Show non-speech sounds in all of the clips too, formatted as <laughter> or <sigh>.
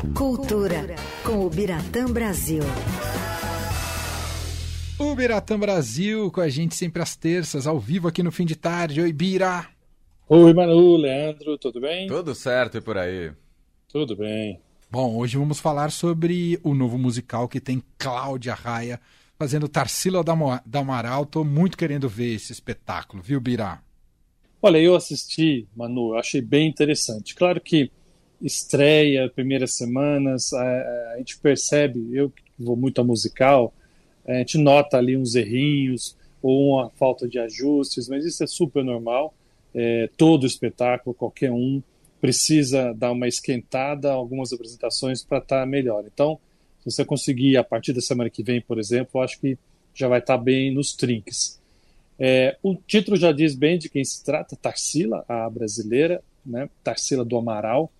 Cultura, com o Biratã Brasil. O Biratã Brasil com a gente sempre às terças, ao vivo aqui no fim de tarde. Oi, Bira! Oi, Manu, Leandro, tudo bem? Tudo certo e por aí? Tudo bem. Bom, hoje vamos falar sobre o novo musical que tem Cláudia Raia fazendo Tarsila da Amaral. Tô muito querendo ver esse espetáculo, viu, Bira? Olha, eu assisti, Manu, achei bem interessante. Claro que estreia, primeiras semanas, a, a gente percebe, eu que vou muito a musical, a gente nota ali uns errinhos ou uma falta de ajustes, mas isso é super normal. É, todo espetáculo, qualquer um, precisa dar uma esquentada, algumas apresentações para estar tá melhor. Então, se você conseguir a partir da semana que vem, por exemplo, acho que já vai estar tá bem nos trinques. É, o título já diz bem de quem se trata, Tarsila, a brasileira, né? Tarsila do Amaral,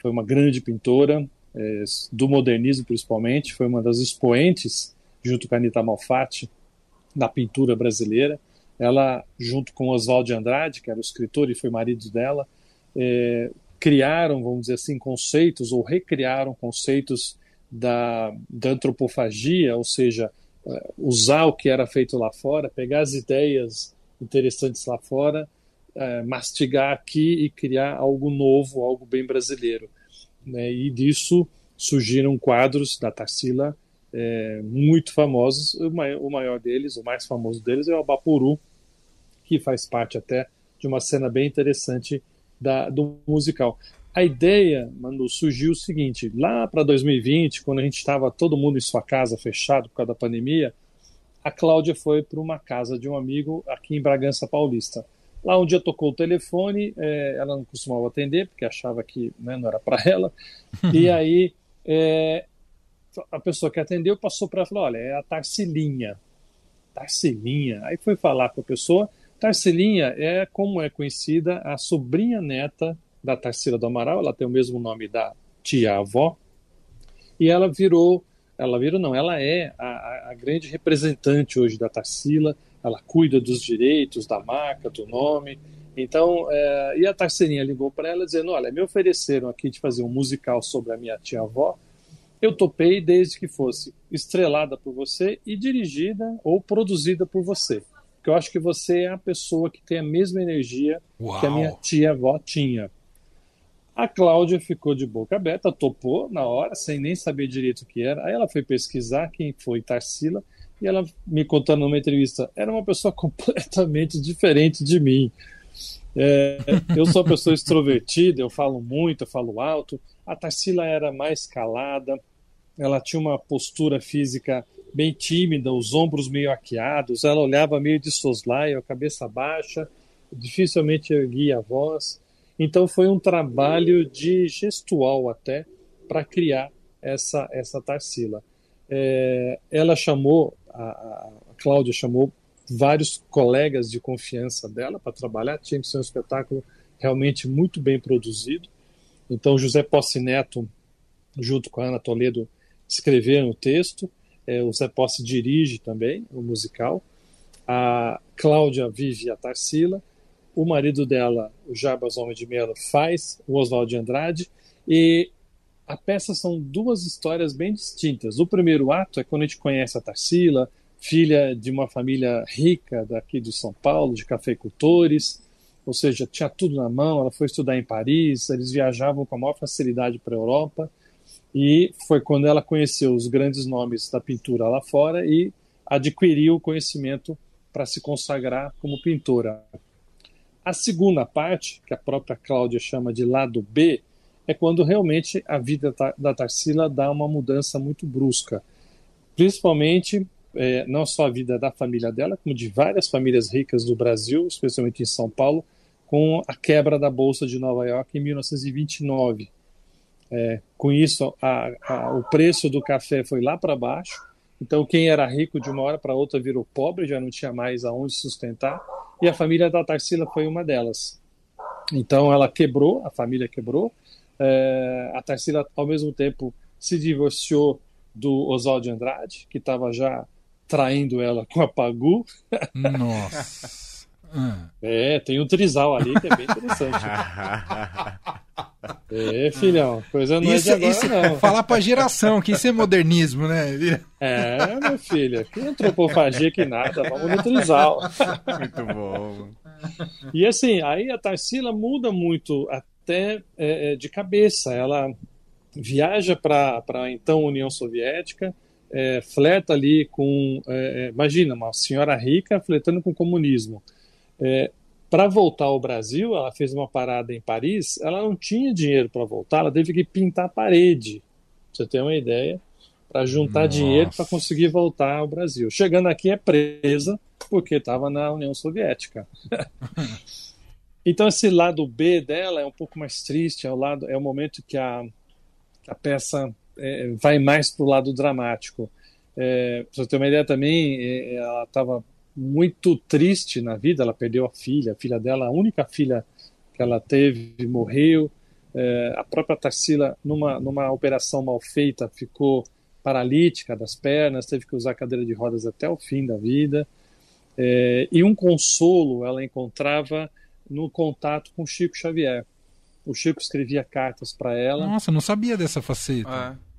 foi uma grande pintora, é, do modernismo principalmente, foi uma das expoentes, junto com a Anita Malfatti, da pintura brasileira. Ela, junto com Oswald de Andrade, que era o escritor e foi marido dela, é, criaram, vamos dizer assim, conceitos ou recriaram conceitos da, da antropofagia, ou seja, é, usar o que era feito lá fora, pegar as ideias interessantes lá fora é, mastigar aqui e criar algo novo, algo bem brasileiro. Né? E disso surgiram quadros da Tarsila é, muito famosos. O maior, deles, o mais famoso deles, é o Abapuru, que faz parte até de uma cena bem interessante da, do musical. A ideia, Manu, surgiu o seguinte: lá para 2020, quando a gente estava todo mundo em sua casa fechado por causa da pandemia, a Cláudia foi para uma casa de um amigo aqui em Bragança Paulista. Lá um dia tocou o telefone, é, ela não costumava atender, porque achava que né, não era para <laughs> ela. e aí é, a pessoa que atendeu passou para ela e falou: olha, é a Tarcilinha. Tarcilinha. Aí foi falar com a pessoa. Tarcilinha é como é conhecida a sobrinha neta da Tarsila do Amaral, ela tem o mesmo nome da tia-avó, e ela virou, ela virou não, ela é a, a grande representante hoje da Tarsila, ela cuida dos direitos, da marca, do nome. Então, é, e a Tarceirinha ligou para ela dizendo: Olha, me ofereceram aqui de fazer um musical sobre a minha tia-avó. Eu topei desde que fosse estrelada por você e dirigida ou produzida por você. Porque eu acho que você é a pessoa que tem a mesma energia Uau. que a minha tia-avó tinha. A Cláudia ficou de boca aberta, topou na hora, sem nem saber direito o que era. Aí ela foi pesquisar quem foi Tarsila e ela me contando numa entrevista, era uma pessoa <laughs> completamente diferente de mim. É, eu sou uma pessoa extrovertida, eu falo muito, eu falo alto. A Tarsila era mais calada, ela tinha uma postura física bem tímida, os ombros meio arqueados, ela olhava meio de soslaio, a cabeça baixa, dificilmente erguia a voz. Então foi um trabalho de gestual até para criar essa essa Tarsila. É, ela chamou a, a Cláudia chamou vários colegas de confiança dela para trabalhar, tinha que ser um espetáculo realmente muito bem produzido. Então, José Posse Neto, junto com a Ana Toledo, escreveram o texto, é, o Zé Posse dirige também o musical, a Cláudia vive a Tarsila, o marido dela, o Jarbas Homem de Melo, faz o Oswaldo de Andrade, e a peça são duas histórias bem distintas. O primeiro ato é quando a gente conhece a Tarsila, filha de uma família rica daqui de São Paulo, de cafeicultores, ou seja, tinha tudo na mão. Ela foi estudar em Paris, eles viajavam com a maior facilidade para a Europa, e foi quando ela conheceu os grandes nomes da pintura lá fora e adquiriu o conhecimento para se consagrar como pintora. A segunda parte, que a própria Cláudia chama de lado B, é quando realmente a vida da Tarsila dá uma mudança muito brusca. Principalmente, é, não só a vida da família dela, como de várias famílias ricas do Brasil, especialmente em São Paulo, com a quebra da Bolsa de Nova York em 1929. É, com isso, a, a, o preço do café foi lá para baixo, então quem era rico de uma hora para outra virou pobre, já não tinha mais aonde sustentar, e a família da Tarsila foi uma delas. Então ela quebrou, a família quebrou, é, a Tarsila, ao mesmo tempo, se divorciou do Oswald de Andrade, que estava já traindo ela com a Pagu. Nossa! <laughs> É, tem um trisal ali que é bem interessante. <laughs> é, filhão, coisa não isso, é de agora, isso, não. Falar pra geração, que isso é modernismo, né? É, meu filho, que antropofagia que nada, vamos no trisal. Muito bom. E assim, aí a Tarsila muda muito até é, é de cabeça. Ela viaja para a então União Soviética, é, fleta ali com. É, é, imagina, uma senhora rica fletando com o comunismo. É, para voltar ao Brasil, ela fez uma parada em Paris, ela não tinha dinheiro para voltar, ela teve que pintar a parede, pra você ter uma ideia, para juntar Nossa. dinheiro para conseguir voltar ao Brasil. Chegando aqui é presa porque estava na União Soviética. <laughs> então esse lado B dela é um pouco mais triste, é o lado, é o momento que a, a peça é, vai mais para o lado dramático. É, para você ter uma ideia também, é, ela estava muito triste na vida, ela perdeu a filha, a filha dela, a única filha que ela teve, morreu. É, a própria Tarsila, numa, numa operação mal feita, ficou paralítica das pernas, teve que usar cadeira de rodas até o fim da vida. É, e um consolo ela encontrava no contato com Chico Xavier. O Chico escrevia cartas para ela. Nossa, não sabia dessa faceta. É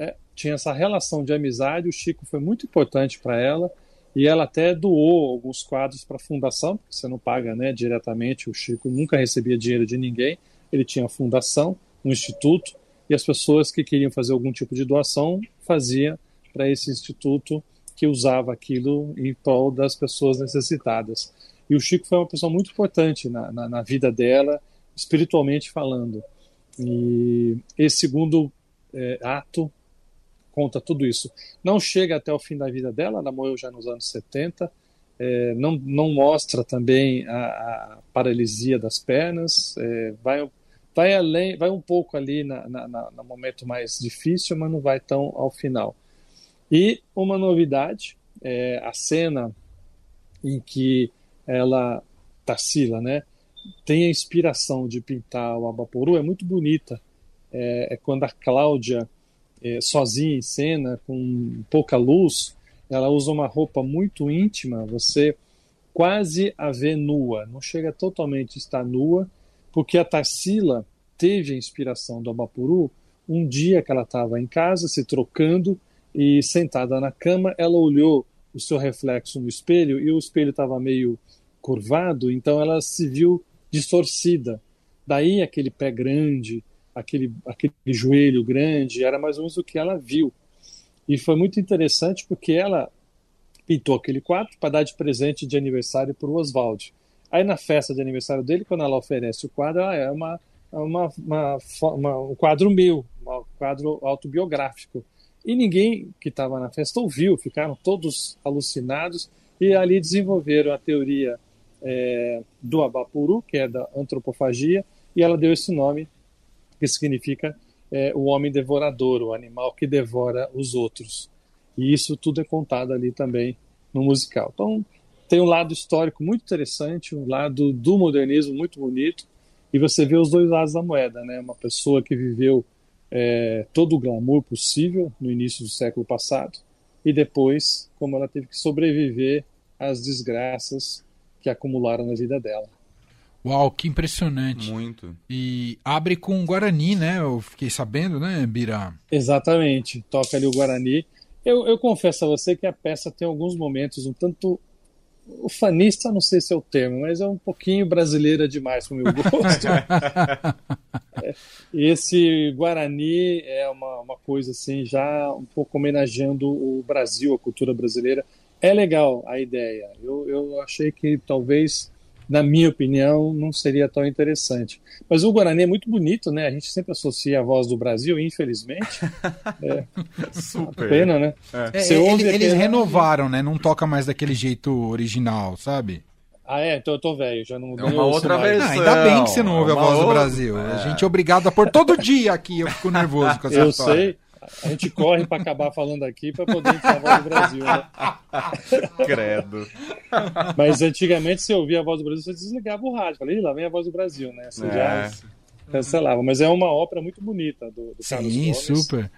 é, tinha essa relação de amizade. O Chico foi muito importante para ela e ela até doou alguns quadros para a fundação, porque você não paga né, diretamente. O Chico nunca recebia dinheiro de ninguém. Ele tinha fundação, um instituto, e as pessoas que queriam fazer algum tipo de doação faziam para esse instituto que usava aquilo em prol das pessoas necessitadas. E o Chico foi uma pessoa muito importante na, na, na vida dela, espiritualmente falando. E esse segundo é, ato conta tudo isso. Não chega até o fim da vida dela, ela morreu já nos anos 70, é, não, não mostra também a, a paralisia das pernas, é, vai, vai além, vai um pouco ali na, na, na, no momento mais difícil, mas não vai tão ao final. E uma novidade, é, a cena em que ela, Tarsila, né, tem a inspiração de pintar o Abaporu, é muito bonita. É, é quando a Cláudia é, sozinha em cena, com pouca luz, ela usa uma roupa muito íntima, você quase a vê nua, não chega totalmente a estar nua, porque a Tarsila teve a inspiração do Abapuru um dia que ela estava em casa se trocando e sentada na cama, ela olhou o seu reflexo no espelho e o espelho estava meio curvado, então ela se viu distorcida. Daí aquele pé grande, aquele, aquele joelho grande, era mais ou menos o que ela viu. E foi muito interessante porque ela pintou aquele quadro para dar de presente de aniversário para o Oswald. Aí na festa de aniversário dele, quando ela oferece o quadro, ela é uma, uma, uma, uma, um quadro meu, um quadro autobiográfico. E ninguém que estava na festa ouviu, ficaram todos alucinados e ali desenvolveram a teoria é, do Abapuru, que é da antropofagia, e ela deu esse nome que significa é, o homem devorador, o animal que devora os outros. E isso tudo é contado ali também no musical. Então, tem um lado histórico muito interessante, um lado do modernismo muito bonito, e você vê os dois lados da moeda, né? Uma pessoa que viveu é, todo o glamour possível no início do século passado, e depois como ela teve que sobreviver às desgraças que acumularam na vida dela. Uau, que impressionante. Muito. E abre com o Guarani, né? Eu fiquei sabendo, né, Bira? Exatamente. Toca ali o Guarani. Eu, eu confesso a você que a peça tem alguns momentos um tanto. O fanista, não sei se é o termo, mas é um pouquinho brasileira demais para o meu gosto. <laughs> é, esse Guarani é uma, uma coisa assim, já um pouco homenageando o Brasil, a cultura brasileira. É legal a ideia. Eu, eu achei que talvez na minha opinião, não seria tão interessante. Mas o Guarani é muito bonito, né? A gente sempre associa a voz do Brasil, infelizmente. <laughs> É, Super. Pena, né? É. É, ele, eles renovaram, né? Não toca mais daquele jeito original, sabe? Ah, é? Então eu tô velho, já não É uma outra versão. Ah, ainda bem que você não ouve é a voz outra... do Brasil. A gente é obrigado a pôr todo dia aqui, eu fico nervoso com essa eu história. Eu sei. A gente corre para acabar falando aqui para poder entrar a voz do Brasil. Né? <laughs> Credo. Mas antigamente, se ouvia a voz do Brasil, você desligava o rádio. Falei, lá vem a voz do Brasil, né? Você é. já cancelava. Mas é uma ópera muito bonita do, do Carlos Sim, Gomes. super.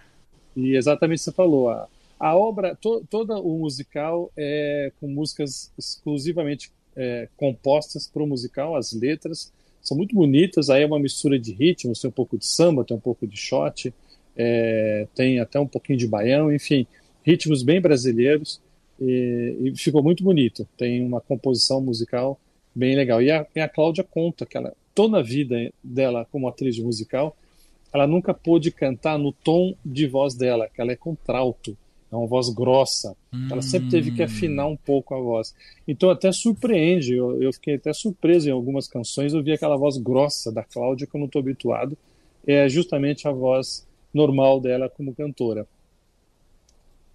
E exatamente o que você falou. A, a obra, to, todo o musical é com músicas exclusivamente é, compostas para o musical, as letras são muito bonitas, aí é uma mistura de ritmos, tem um pouco de samba, tem um pouco de shot, é, tem até um pouquinho de baião, enfim, ritmos bem brasileiros, e, e, ficou muito bonito, tem uma composição musical bem legal. E a, e a Cláudia conta que ela, toda a vida dela como atriz musical, ela nunca pôde cantar no tom de voz dela, que ela é contralto é uma voz grossa. Hum. Ela sempre teve que afinar um pouco a voz. Então até surpreende, eu, eu fiquei até surpreso em algumas canções, eu vi aquela voz grossa da Cláudia que eu não estou habituado. É justamente a voz normal dela como cantora.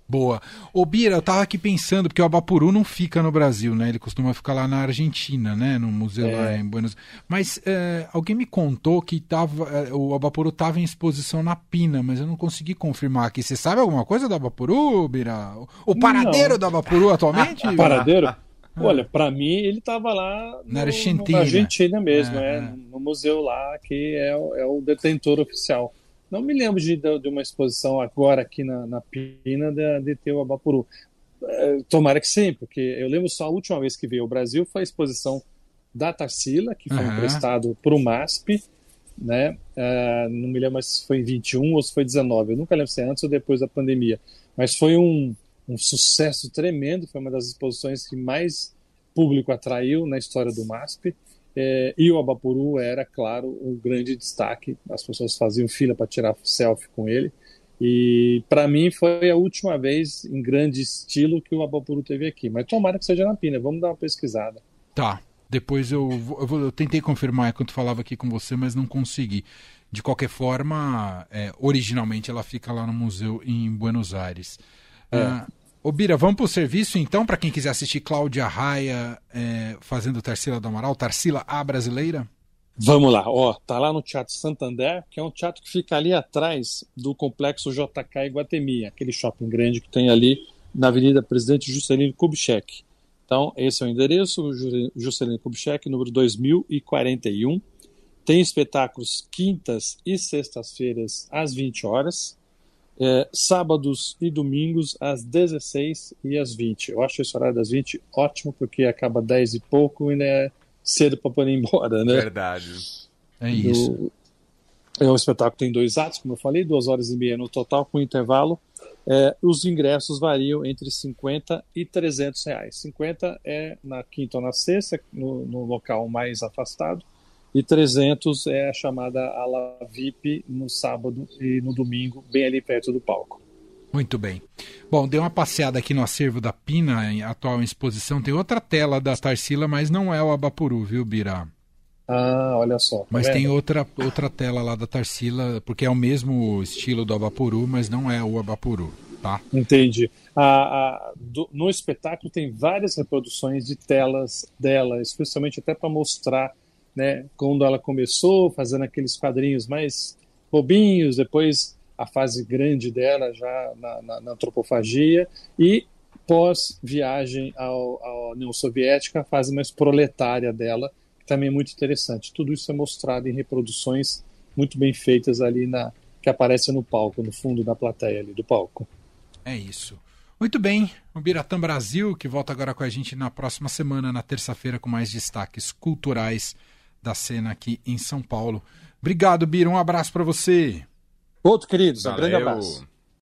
Boa. Ô Bira, eu tava aqui pensando, porque o Abapuru não fica no Brasil, né? Ele costuma ficar lá na Argentina, né? No museu é. lá em Buenos Aires. Mas é, alguém me contou que tava, é, o Abapuru tava em exposição na Pina, mas eu não consegui confirmar aqui. Você sabe alguma coisa do Abapuru, Bira? O paradeiro não. do Abapuru atualmente? <laughs> paradeiro? Olha, para mim ele estava lá no, na Argentina, na Argentina mesmo, é, é, no museu lá que é, é o detentor oficial. Não me lembro de, de uma exposição agora aqui na, na Pina de, de ter o Abapuru. É, tomara que sim, porque eu lembro só a última vez que veio ao Brasil foi a exposição da Tarsila, que foi uhum. emprestado para o MASP, né? Uh, não me lembro se foi em 21 ou se foi 19, eu nunca lembro se é antes ou depois da pandemia, mas foi um, um sucesso tremendo, foi uma das exposições que mais público atraiu na história do MASP. É, e o Abapuru era, claro, um grande destaque. As pessoas faziam fila para tirar selfie com ele. E para mim foi a última vez em grande estilo que o Abapuru teve aqui. Mas tomara que seja na Pina. Vamos dar uma pesquisada. Tá. Depois eu, eu, eu tentei confirmar enquanto falava aqui com você, mas não consegui. De qualquer forma, é, originalmente ela fica lá no museu em Buenos Aires. É. Uh, Ô Bira, vamos para o serviço então, para quem quiser assistir Cláudia Raia é, fazendo Tarsila do Amaral, Tarsila a Brasileira? Vamos lá, ó, tá lá no Teatro Santander, que é um teatro que fica ali atrás do complexo JK Iguatemi, aquele shopping grande que tem ali na Avenida Presidente Juscelino Kubitschek. Então, esse é o endereço, Juscelino Kubitschek, número 2041. Tem espetáculos quintas e sextas-feiras às 20 horas é, sábados e domingos às 16 e às 20. Eu acho esse horário das 20 ótimo, porque acaba 10 e pouco e ainda é cedo para poder ir embora, né? Verdade. É isso. é um espetáculo que tem dois atos, como eu falei, duas horas e meia no total, com intervalo. É, os ingressos variam entre 50 e 300 reais. 50 é na quinta ou na sexta, no, no local mais afastado e 300 é a chamada ala VIP no sábado e no domingo, bem ali perto do palco. Muito bem. Bom, dei uma passeada aqui no acervo da Pina, em atual exposição. Tem outra tela da Tarsila, mas não é o Abapuru, viu, Bira? Ah, olha só. Tá mas vendo? tem outra, outra tela lá da Tarsila, porque é o mesmo estilo do Abapuru, mas não é o Abapuru, tá? Entendi. Ah, do, no espetáculo tem várias reproduções de telas dela, especialmente até para mostrar né, quando ela começou, fazendo aqueles quadrinhos mais bobinhos, depois a fase grande dela já na, na, na antropofagia, e pós-viagem à União Soviética, a fase mais proletária dela, que também é muito interessante. Tudo isso é mostrado em reproduções muito bem feitas ali na que aparecem no palco, no fundo da plateia ali do palco. É isso. Muito bem, o Biratã Brasil, que volta agora com a gente na próxima semana, na terça-feira, com mais destaques culturais da cena aqui em São Paulo. Obrigado, Bira. Um abraço para você. Outro, queridos. Um grande abraço.